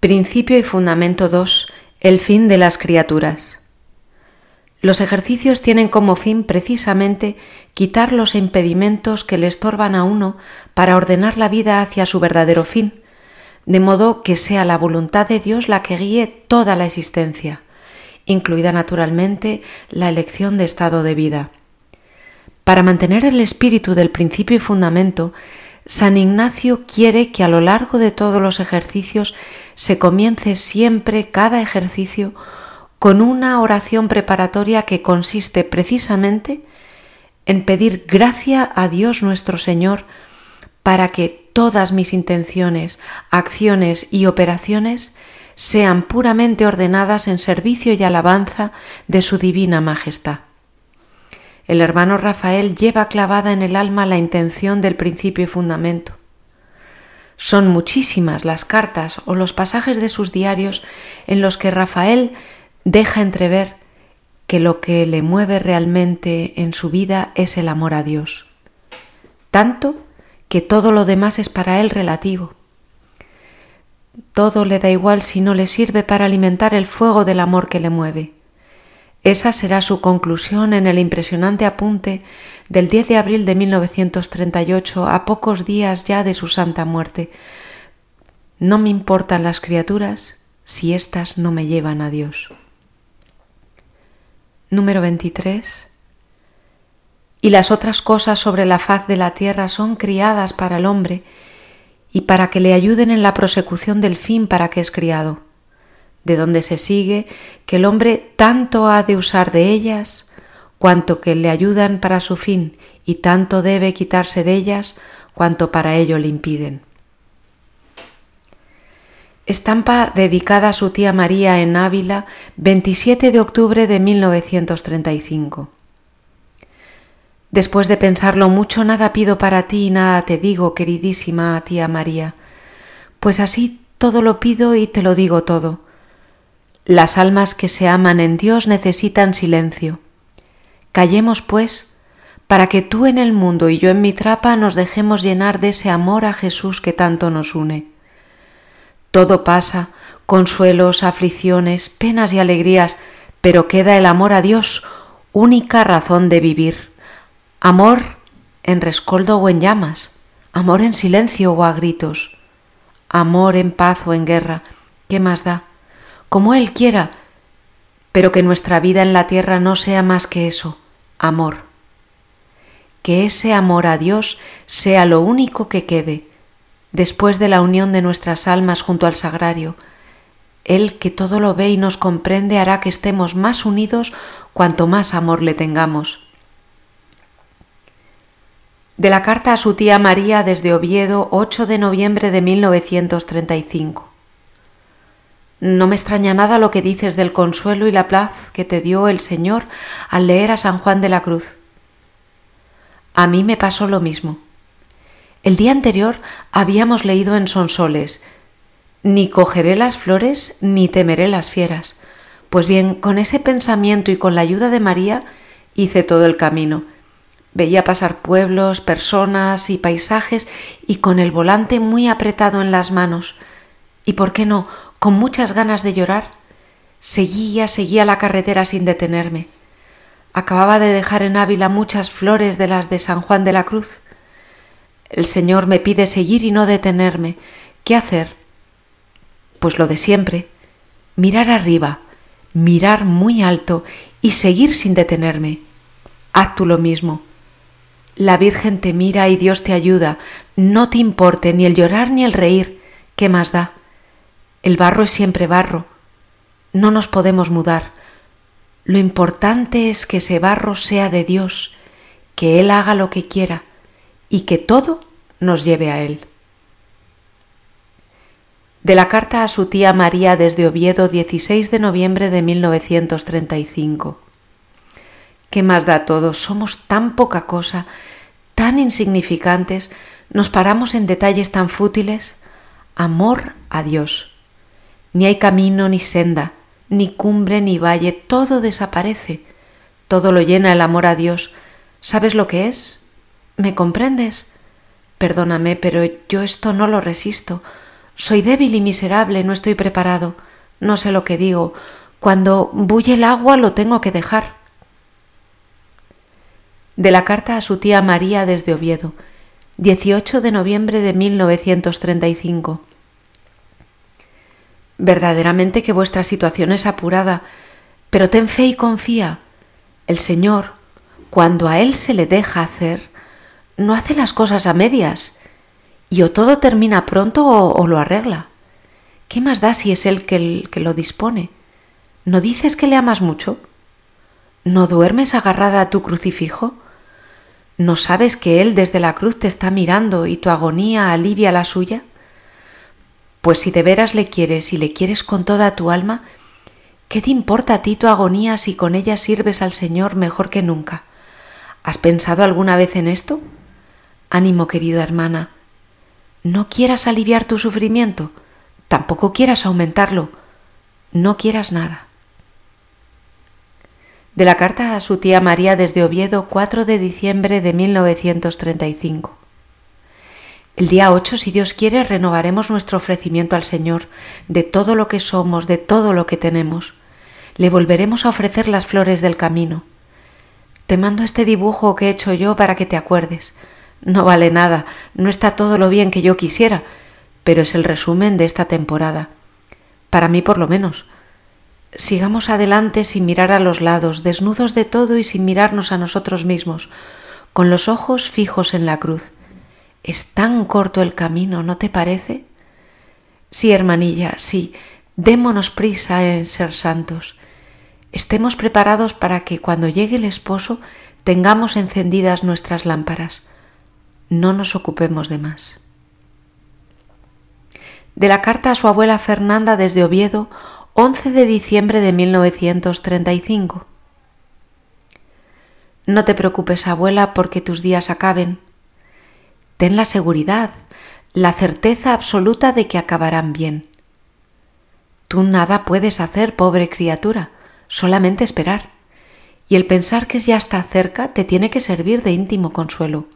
Principio y Fundamento 2. El fin de las criaturas. Los ejercicios tienen como fin precisamente quitar los impedimentos que le estorban a uno para ordenar la vida hacia su verdadero fin, de modo que sea la voluntad de Dios la que guíe toda la existencia, incluida naturalmente la elección de estado de vida. Para mantener el espíritu del principio y fundamento, San Ignacio quiere que a lo largo de todos los ejercicios se comience siempre cada ejercicio con una oración preparatoria que consiste precisamente en pedir gracia a Dios nuestro Señor para que todas mis intenciones, acciones y operaciones sean puramente ordenadas en servicio y alabanza de su divina majestad. El hermano Rafael lleva clavada en el alma la intención del principio y fundamento. Son muchísimas las cartas o los pasajes de sus diarios en los que Rafael deja entrever que lo que le mueve realmente en su vida es el amor a Dios, tanto que todo lo demás es para él relativo. Todo le da igual si no le sirve para alimentar el fuego del amor que le mueve. Esa será su conclusión en el impresionante apunte del 10 de abril de 1938, a pocos días ya de su santa muerte. No me importan las criaturas si éstas no me llevan a Dios. Número 23. Y las otras cosas sobre la faz de la tierra son criadas para el hombre y para que le ayuden en la prosecución del fin para que es criado de donde se sigue que el hombre tanto ha de usar de ellas cuanto que le ayudan para su fin y tanto debe quitarse de ellas cuanto para ello le impiden. Estampa dedicada a su tía María en Ávila, 27 de octubre de 1935. Después de pensarlo mucho, nada pido para ti y nada te digo, queridísima tía María, pues así todo lo pido y te lo digo todo las almas que se aman en Dios necesitan silencio. Callemos, pues, para que tú en el mundo y yo en mi trapa nos dejemos llenar de ese amor a Jesús que tanto nos une. Todo pasa, consuelos, aflicciones, penas y alegrías, pero queda el amor a Dios, única razón de vivir. Amor en rescoldo o en llamas, amor en silencio o a gritos, amor en paz o en guerra, ¿qué más da? Como Él quiera, pero que nuestra vida en la tierra no sea más que eso, amor. Que ese amor a Dios sea lo único que quede después de la unión de nuestras almas junto al sagrario. Él que todo lo ve y nos comprende hará que estemos más unidos cuanto más amor le tengamos. De la carta a su tía María desde Oviedo, 8 de noviembre de 1935. No me extraña nada lo que dices del consuelo y la paz que te dio el Señor al leer a San Juan de la Cruz. A mí me pasó lo mismo. El día anterior habíamos leído en Sonsoles, ni cogeré las flores ni temeré las fieras. Pues bien, con ese pensamiento y con la ayuda de María hice todo el camino. Veía pasar pueblos, personas y paisajes y con el volante muy apretado en las manos. Y por qué no, con muchas ganas de llorar, seguía, seguía la carretera sin detenerme. Acababa de dejar en Ávila muchas flores de las de San Juan de la Cruz. El Señor me pide seguir y no detenerme. ¿Qué hacer? Pues lo de siempre. Mirar arriba, mirar muy alto y seguir sin detenerme. Haz tú lo mismo. La Virgen te mira y Dios te ayuda. No te importe ni el llorar ni el reír. ¿Qué más da? El barro es siempre barro. No nos podemos mudar. Lo importante es que ese barro sea de Dios, que Él haga lo que quiera y que todo nos lleve a Él. De la carta a su tía María desde Oviedo 16 de noviembre de 1935. ¿Qué más da todo? Somos tan poca cosa, tan insignificantes, nos paramos en detalles tan fútiles. Amor a Dios. Ni hay camino ni senda, ni cumbre ni valle, todo desaparece, todo lo llena el amor a Dios. ¿Sabes lo que es? ¿Me comprendes? Perdóname, pero yo esto no lo resisto. Soy débil y miserable, no estoy preparado, no sé lo que digo. Cuando bulle el agua lo tengo que dejar. De la carta a su tía María desde Oviedo, 18 de noviembre de 1935. Verdaderamente que vuestra situación es apurada, pero ten fe y confía. El Señor, cuando a Él se le deja hacer, no hace las cosas a medias, y o todo termina pronto o, lo arregla. ¿Qué más da si es Él que, lo dispone? ¿No dices que le amas mucho? ¿No duermes agarrada a tu crucifijo? ¿No sabes que Él desde la cruz te está mirando y tu agonía alivia la suya? Pues si de veras le quieres y le quieres con toda tu alma, ¿qué te importa a ti tu agonía si con ella sirves al Señor mejor que nunca? ¿Has pensado alguna vez en esto? Ánimo, querida hermana. No quieras aliviar tu sufrimiento, tampoco quieras aumentarlo, no quieras nada. De la carta a su tía María desde Oviedo, 4 de diciembre de 1935. El día 8, si Dios quiere, renovaremos nuestro ofrecimiento al Señor de todo lo que somos, de todo lo que tenemos. Le volveremos a ofrecer las flores del camino. Te mando este dibujo que he hecho yo para que te acuerdes. No vale nada, no está todo lo bien que yo quisiera, pero es el resumen de esta temporada. Para mí por lo menos. Sigamos adelante sin mirar a los lados, desnudos de todo y sin mirarnos a nosotros mismos, con los ojos fijos en la cruz es tan corto el camino, ¿no te parece? Sí, hermanilla, sí, démonos prisa en ser santos. Estemos preparados para que cuando llegue el esposo tengamos encendidas nuestras lámparas. No nos ocupemos de más. De la carta a su abuela Fernanda desde Oviedo, 11 de diciembre de 1935. No te preocupes, abuela, porque tus días acaben. Ten la seguridad, la certeza absoluta de que acabarán bien. Tú nada puedes hacer, pobre criatura, solamente esperar. Y el pensar que ya está cerca te tiene que servir de íntimo consuelo.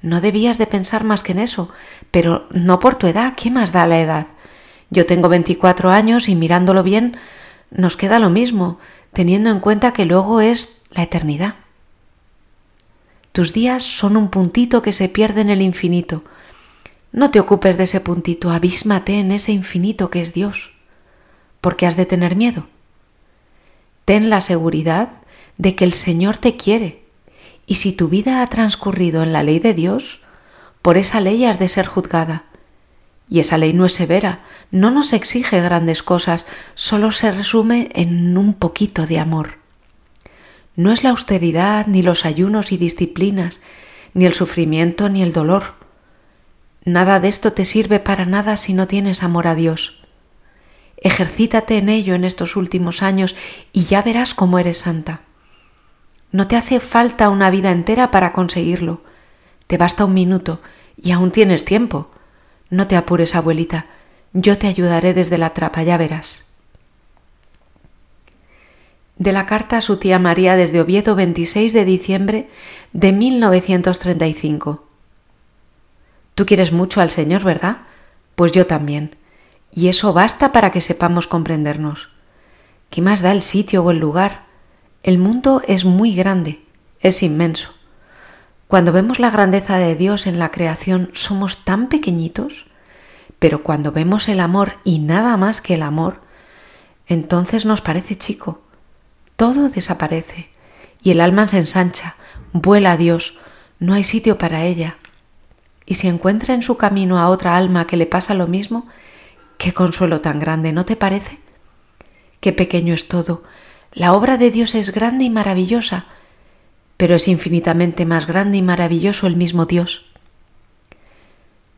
No debías de pensar más que en eso, pero no por tu edad, ¿qué más da la edad? Yo tengo 24 años y mirándolo bien, nos queda lo mismo, teniendo en cuenta que luego es la eternidad. Tus días son un puntito que se pierde en el infinito. No te ocupes de ese puntito, abísmate en ese infinito que es Dios. porque has de tener miedo? Ten la seguridad de que el Señor te quiere, y si tu vida ha transcurrido en la ley de Dios, por esa ley has de ser juzgada. Y esa ley no es severa, no nos exige grandes cosas, solo se resume en un poquito de amor. No es la austeridad, ni los ayunos y disciplinas, ni el sufrimiento, ni el dolor. Nada de esto te sirve para nada si no tienes amor a Dios. Ejercítate en ello en estos últimos años y ya verás cómo eres santa. No te hace falta una vida entera para conseguirlo. Te basta un minuto y aún tienes tiempo. No te apures, abuelita. Yo te ayudaré desde la trapa, ya verás de la carta a su tía María desde Oviedo 26 de diciembre de 1935. Tú quieres mucho al Señor, ¿verdad? Pues yo también. Y eso basta para que sepamos comprendernos. ¿Qué más da el sitio o el lugar? El mundo es muy grande, es inmenso. Cuando vemos la grandeza de Dios en la creación somos tan pequeñitos, pero cuando vemos el amor y nada más que el amor, entonces nos parece chico todo desaparece y el alma se ensancha, vuela a Dios, no hay sitio para ella. Y si encuentra en su camino a otra alma que le pasa lo mismo, qué consuelo tan grande, ¿no te parece? Qué pequeño es todo. La obra de Dios es grande y maravillosa, pero es infinitamente más grande y maravilloso el mismo Dios.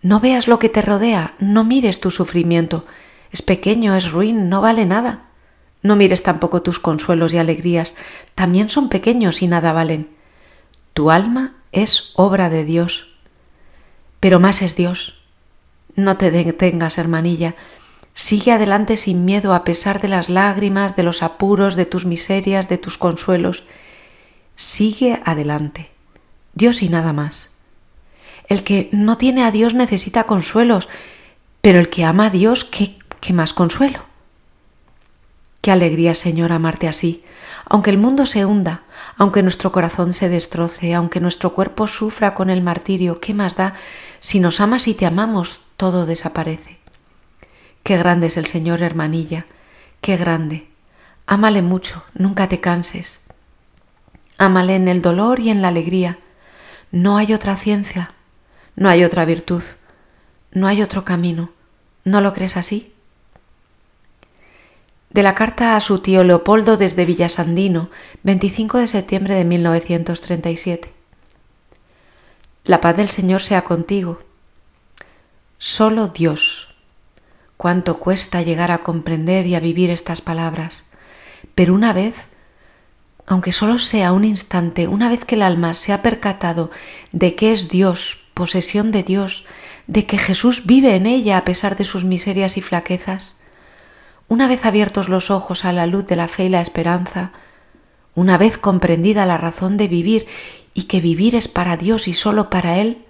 No veas lo que te rodea, no mires tu sufrimiento. Es pequeño, es ruin, no vale nada. No mires tampoco tus consuelos y alegrías, también son pequeños y nada valen. Tu alma es obra de Dios, pero más es Dios. No te detengas, hermanilla, sigue adelante sin miedo a pesar de las lágrimas, de los apuros, de tus miserias, de tus consuelos. Sigue adelante. Dios y nada más. El que no tiene a Dios necesita consuelos, Pero el que ama a Dios, ¿qué, qué más consuelo? Qué alegría, Señor, amarte así, aunque el mundo se hunda, aunque nuestro corazón se destroce, aunque nuestro cuerpo sufra con el martirio, ¿qué más da? Si nos amas y te amamos, todo desaparece. Qué grande es el Señor, hermanilla, qué grande. Ámale mucho, nunca te canses. Ámale en el dolor y en la alegría. No hay otra ciencia, no hay otra virtud, no hay otro camino. ¿No lo crees así? De la carta a su tío Leopoldo desde Villasandino, 25 de septiembre de 1937. La paz del Señor sea contigo. Solo Dios. Cuánto cuesta llegar a comprender y a vivir estas palabras. Pero una vez, aunque solo sea un instante, una vez que el alma se ha percatado de que es Dios, posesión de Dios, de que Jesús vive en ella a pesar de sus miserias y flaquezas, una vez abiertos los ojos a la luz de la fe y la esperanza, una vez comprendida la razón de vivir y que vivir es para Dios y solo para Él,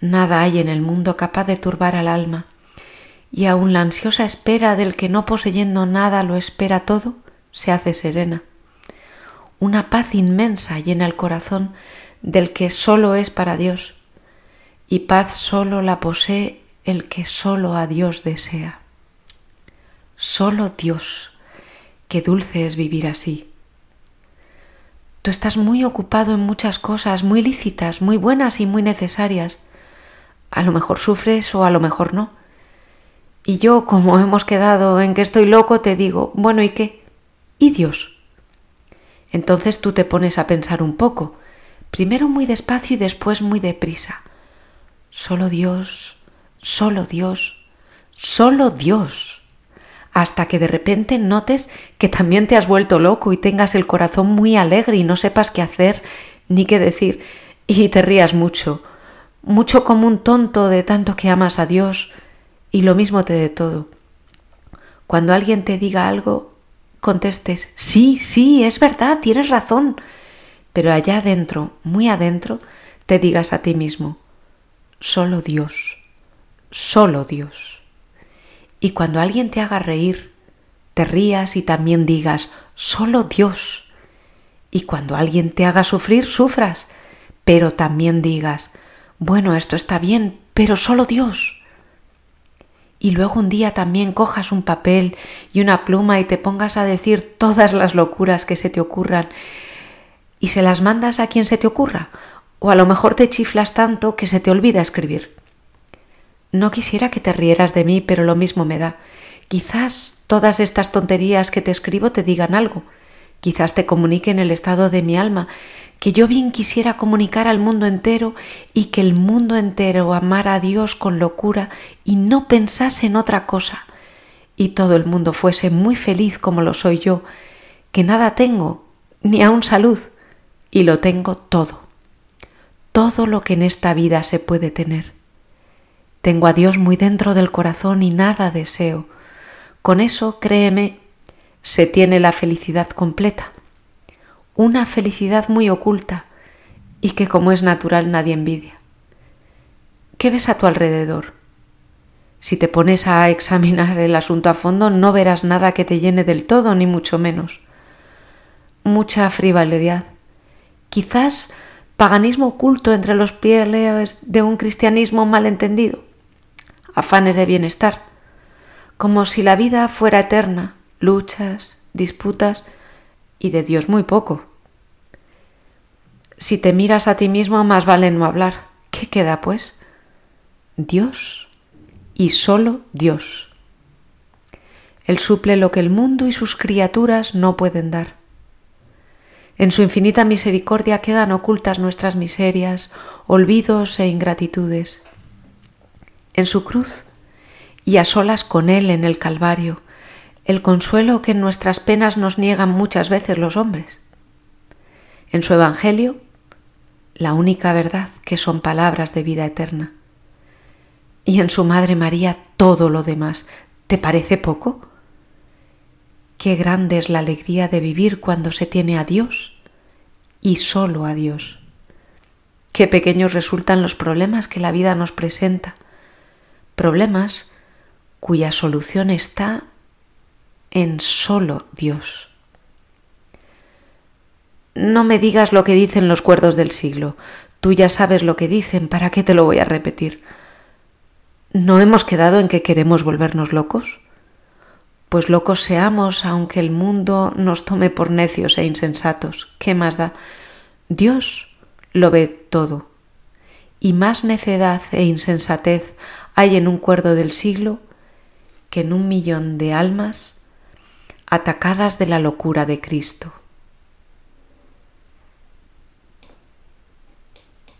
nada hay en el mundo capaz de turbar al alma, y aun la ansiosa espera del que no poseyendo nada lo espera todo, se hace serena. Una paz inmensa llena el corazón del que solo es para Dios, y paz solo la posee el que solo a Dios desea. Solo Dios. Qué dulce es vivir así. Tú estás muy ocupado en muchas cosas, muy lícitas, muy buenas y muy necesarias. A lo mejor sufres o a lo mejor no. Y yo, como hemos quedado en que estoy loco, te digo, bueno, ¿y qué? ¿Y Dios? Entonces tú te pones a pensar un poco, primero muy despacio y después muy deprisa. Solo Dios, solo Dios, solo Dios hasta que de repente notes que también te has vuelto loco y tengas el corazón muy alegre y no sepas qué hacer ni qué decir y te rías mucho, mucho como un tonto de tanto que amas a Dios y lo mismo te de todo. Cuando alguien te diga algo, contestes, sí, sí, es verdad, tienes razón, pero allá adentro, muy adentro, te digas a ti mismo, solo Dios, solo Dios. Y cuando alguien te haga reír, te rías y también digas, solo Dios. Y cuando alguien te haga sufrir, sufras, pero también digas, bueno, esto está bien, pero solo Dios. Y luego un día también cojas un papel y una pluma y te pongas a decir todas las locuras que se te ocurran y se las mandas a quien se te ocurra, o a lo mejor te chiflas tanto que se te olvida escribir. No quisiera que te rieras de mí, pero lo mismo me da. Quizás todas estas tonterías que te escribo te digan algo. Quizás te comuniquen el estado de mi alma, que yo bien quisiera comunicar al mundo entero y que el mundo entero amara a Dios con locura y no pensase en otra cosa, y todo el mundo fuese muy feliz como lo soy yo, que nada tengo, ni aun salud, y lo tengo todo, todo lo que en esta vida se puede tener. Tengo a Dios muy dentro del corazón y nada deseo. Con eso, créeme, se tiene la felicidad completa. Una felicidad muy oculta y que como es natural nadie envidia. ¿Qué ves a tu alrededor? Si te pones a examinar el asunto a fondo no verás nada que te llene del todo, ni mucho menos. Mucha frivolidad. Quizás paganismo oculto entre los pieles de un cristianismo malentendido afanes de bienestar, como si la vida fuera eterna, luchas, disputas y de Dios muy poco. Si te miras a ti mismo, más vale no hablar. ¿Qué queda, pues? Dios y solo Dios. Él suple lo que el mundo y sus criaturas no pueden dar. En su infinita misericordia quedan ocultas nuestras miserias, olvidos e ingratitudes en su cruz y a solas con Él en el Calvario, el consuelo que en nuestras penas nos niegan muchas veces los hombres. En su Evangelio, la única verdad que son palabras de vida eterna. Y en su Madre María todo lo demás. ¿Te parece poco? Qué grande es la alegría de vivir cuando se tiene a Dios y solo a Dios. Qué pequeños resultan los problemas que la vida nos presenta problemas cuya solución está en solo Dios. No me digas lo que dicen los cuerdos del siglo. Tú ya sabes lo que dicen, ¿para qué te lo voy a repetir? ¿No hemos quedado en que queremos volvernos locos? Pues locos seamos, aunque el mundo nos tome por necios e insensatos. ¿Qué más da? Dios lo ve todo. Y más necedad e insensatez hay en un cuerdo del siglo que en un millón de almas atacadas de la locura de Cristo.